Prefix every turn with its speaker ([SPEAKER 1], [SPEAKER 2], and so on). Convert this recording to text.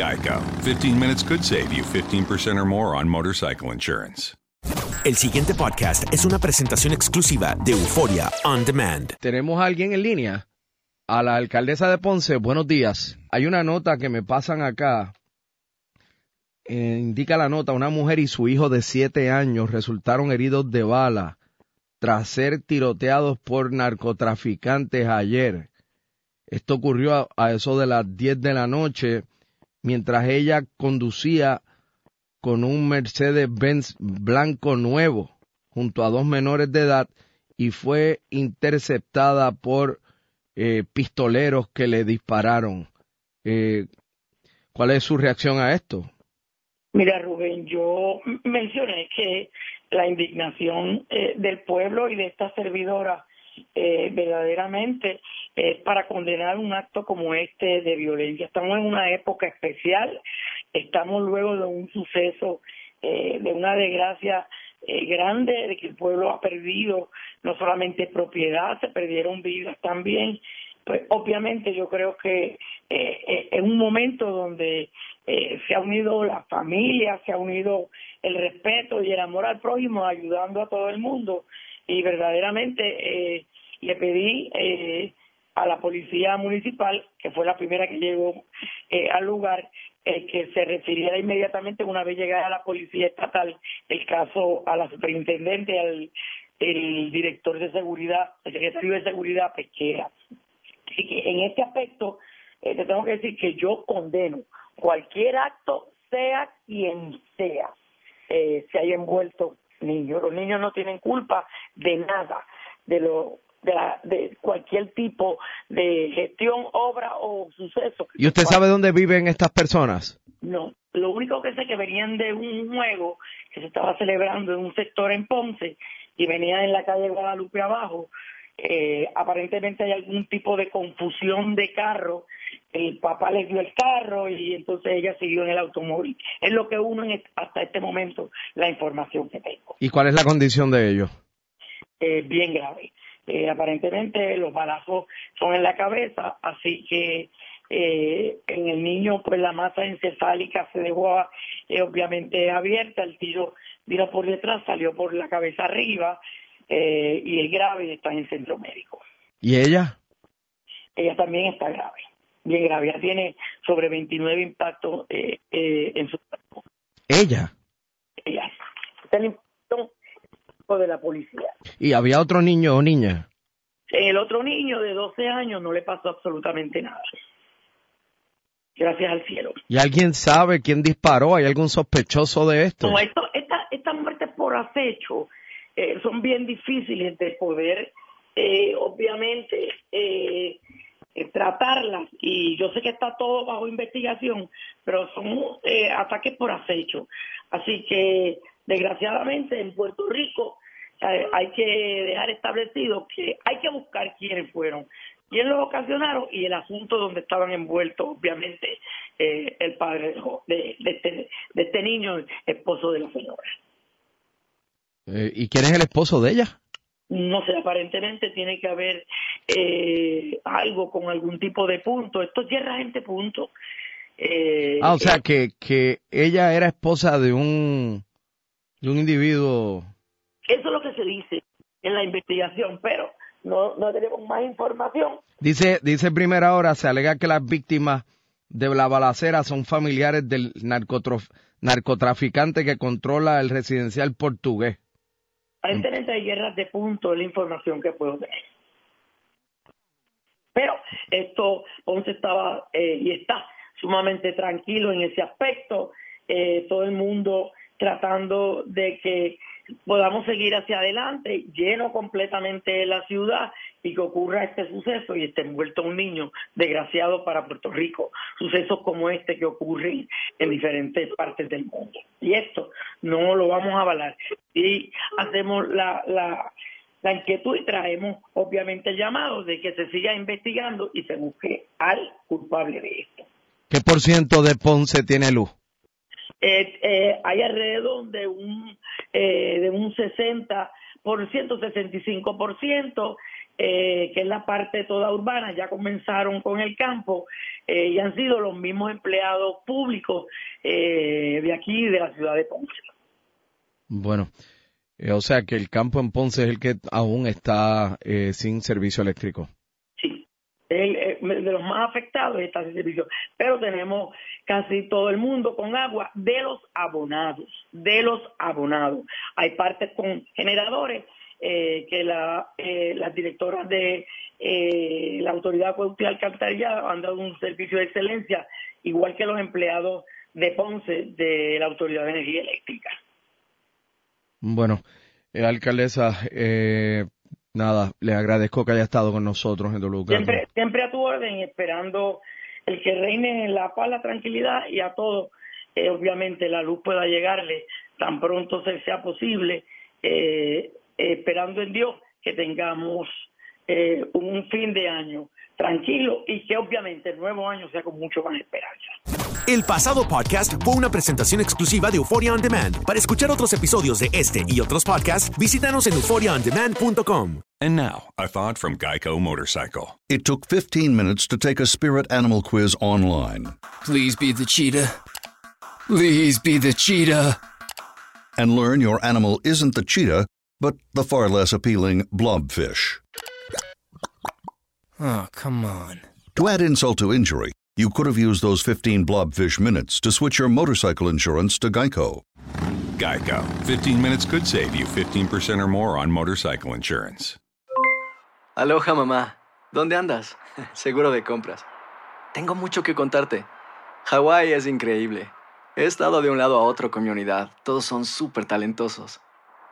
[SPEAKER 1] Geico. 15 minutes could save you 15% or more on motorcycle insurance.
[SPEAKER 2] El siguiente podcast es una presentación exclusiva de Euforia On Demand.
[SPEAKER 3] Tenemos a alguien en línea. A la alcaldesa de Ponce, buenos días. Hay una nota que me pasan acá. Eh, indica la nota, una mujer y su hijo de siete años resultaron heridos de bala tras ser tiroteados por narcotraficantes ayer. Esto ocurrió a, a eso de las 10 de la noche mientras ella conducía con un Mercedes-Benz blanco nuevo junto a dos menores de edad y fue interceptada por eh, pistoleros que le dispararon. Eh, ¿Cuál es su reacción a esto?
[SPEAKER 4] Mira, Rubén, yo mencioné que la indignación eh, del pueblo y de esta servidora eh, verdaderamente es para condenar un acto como este de violencia. Estamos en una época especial, estamos luego de un suceso, eh, de una desgracia eh, grande, de que el pueblo ha perdido no solamente propiedad, se perdieron vidas también. Pues obviamente yo creo que eh, es un momento donde eh, se ha unido la familia, se ha unido el respeto y el amor al prójimo, ayudando a todo el mundo. Y verdaderamente eh, le pedí eh, a la policía municipal, que fue la primera que llegó eh, al lugar, eh, que se refiriera inmediatamente, una vez llegara la policía estatal, el caso a la superintendente, al director de seguridad, el secretario de seguridad pesquera. Así que en este aspecto, eh, te tengo que decir que yo condeno cualquier acto, sea quien sea, eh, se haya envuelto niños. Los niños no tienen culpa de nada, de lo de, la, de cualquier tipo de gestión, obra o suceso.
[SPEAKER 3] ¿Y usted sabe dónde viven estas personas?
[SPEAKER 4] No, lo único que sé que venían de un juego que se estaba celebrando en un sector en Ponce y venían en la calle Guadalupe abajo. Eh, aparentemente hay algún tipo de confusión de carro. El papá le dio el carro y entonces ella siguió en el automóvil. Es lo que uno en, hasta este momento, la información que tengo.
[SPEAKER 3] ¿Y cuál es la condición de ellos?
[SPEAKER 4] Eh, bien grave. Eh, aparentemente los balazos son en la cabeza, así que Eh, en el niño, pues la masa encefálica se dejó obviamente abierta, el tiro vino por detrás, salió por la cabeza arriba eh, y el grave está en el centro médico.
[SPEAKER 3] ¿Y ella?
[SPEAKER 4] Ella también está grave, bien grave, tiene sobre 29 impactos eh, eh, en su cuerpo.
[SPEAKER 3] ¿Ella?
[SPEAKER 4] Ella. Está el impacto de la policía.
[SPEAKER 3] ¿Y había otro niño o niña?
[SPEAKER 4] El otro niño de 12 años no le pasó absolutamente nada. Gracias al cielo.
[SPEAKER 3] ¿Y alguien sabe quién disparó? ¿Hay algún sospechoso de esto?
[SPEAKER 4] No, esto, esta, estas muertes por acecho eh, son bien difíciles de poder, eh, obviamente, eh, eh, tratarlas. Y yo sé que está todo bajo investigación, pero son eh, ataques por acecho. Así que, desgraciadamente, en Puerto Rico eh, hay que dejar establecido que hay que buscar quiénes fueron, quién los ocasionaron y el asunto donde estaban envueltos, obviamente, eh, el padre de, de, este, de este niño, esposo de la señora.
[SPEAKER 3] Eh, ¿Y quién es el esposo de ella?
[SPEAKER 4] No sé, aparentemente tiene que haber eh, algo con algún tipo de punto. Esto cierra gente punto. Eh,
[SPEAKER 3] Ah, o sea, que, que ella era esposa de un, de un individuo.
[SPEAKER 4] Eso es lo que se dice en la investigación, pero no, no tenemos más información.
[SPEAKER 3] Dice, dice primera hora, se alega que las víctimas de la balacera son familiares del narcotraficante que controla el residencial portugués.
[SPEAKER 4] Aparentemente hay guerras de punto, es la información que puedo tener. Pero esto, Ponce estaba eh, y está sumamente tranquilo en ese aspecto. Eh, todo el mundo tratando de que podamos seguir hacia adelante, lleno completamente la ciudad y que ocurra este suceso y esté envuelto un niño, desgraciado para Puerto Rico. Sucesos como este que ocurren en diferentes partes del mundo. Y esto no lo vamos a avalar. Y hacemos la, la, la inquietud y traemos obviamente el llamado de que se siga investigando y se busque al culpable de esto.
[SPEAKER 3] ¿Qué por ciento de Ponce tiene luz?
[SPEAKER 4] Eh, eh, hay alrededor de un eh, de un 60 por ciento, 65 por ciento, eh, que es la parte toda urbana. Ya comenzaron con el campo eh, y han sido los mismos empleados públicos eh, de aquí de la ciudad de Ponce.
[SPEAKER 3] Bueno, eh, o sea que el campo en Ponce es el que aún está eh, sin servicio eléctrico.
[SPEAKER 4] El, eh, de los más afectados está ese servicio, pero tenemos casi todo el mundo con agua de los abonados, de los abonados. Hay partes con generadores eh, que la, eh, las directoras de eh, la Autoridad Acueducto y Alcantarillado han dado un servicio de excelencia, igual que los empleados de Ponce de la Autoridad de Energía Eléctrica.
[SPEAKER 3] Bueno, eh, alcaldesa, eh, nada, le agradezco que haya estado con nosotros en WK.
[SPEAKER 4] Siempre, siempre a tu orden, esperando el que reine en la paz, la tranquilidad y a todos, eh, obviamente, la luz pueda llegarle tan pronto se- sea posible, eh, esperando en Dios que tengamos eh, un fin de año tranquilo y que obviamente el nuevo año sea con mucho más esperanza.
[SPEAKER 2] El pasado podcast fue una presentación exclusiva de Euphoria On Demand. Para escuchar otros episodios de este y otros podcasts, visítanos en euphoriaondemand.com.
[SPEAKER 1] And now, a thought from Geico Motorcycle.
[SPEAKER 5] It took 15 minutes to take a spirit animal quiz online
[SPEAKER 6] Please be the cheetah. Please be the cheetah.
[SPEAKER 5] and learn your animal isn't the cheetah, but the far less appealing blobfish.
[SPEAKER 6] Oh, come on.
[SPEAKER 5] To add insult to injury, you could have used those 15 blobfish minutes to switch your motorcycle insurance to Geico.
[SPEAKER 1] Geico. 15 minutes could save you 15% or more on motorcycle insurance.
[SPEAKER 7] Aloha mamá, ¿dónde andas? Seguro de compras. Tengo mucho que contarte. Hawái es increíble. He estado de un lado a otro con mi unidad. Todos son súper talentosos.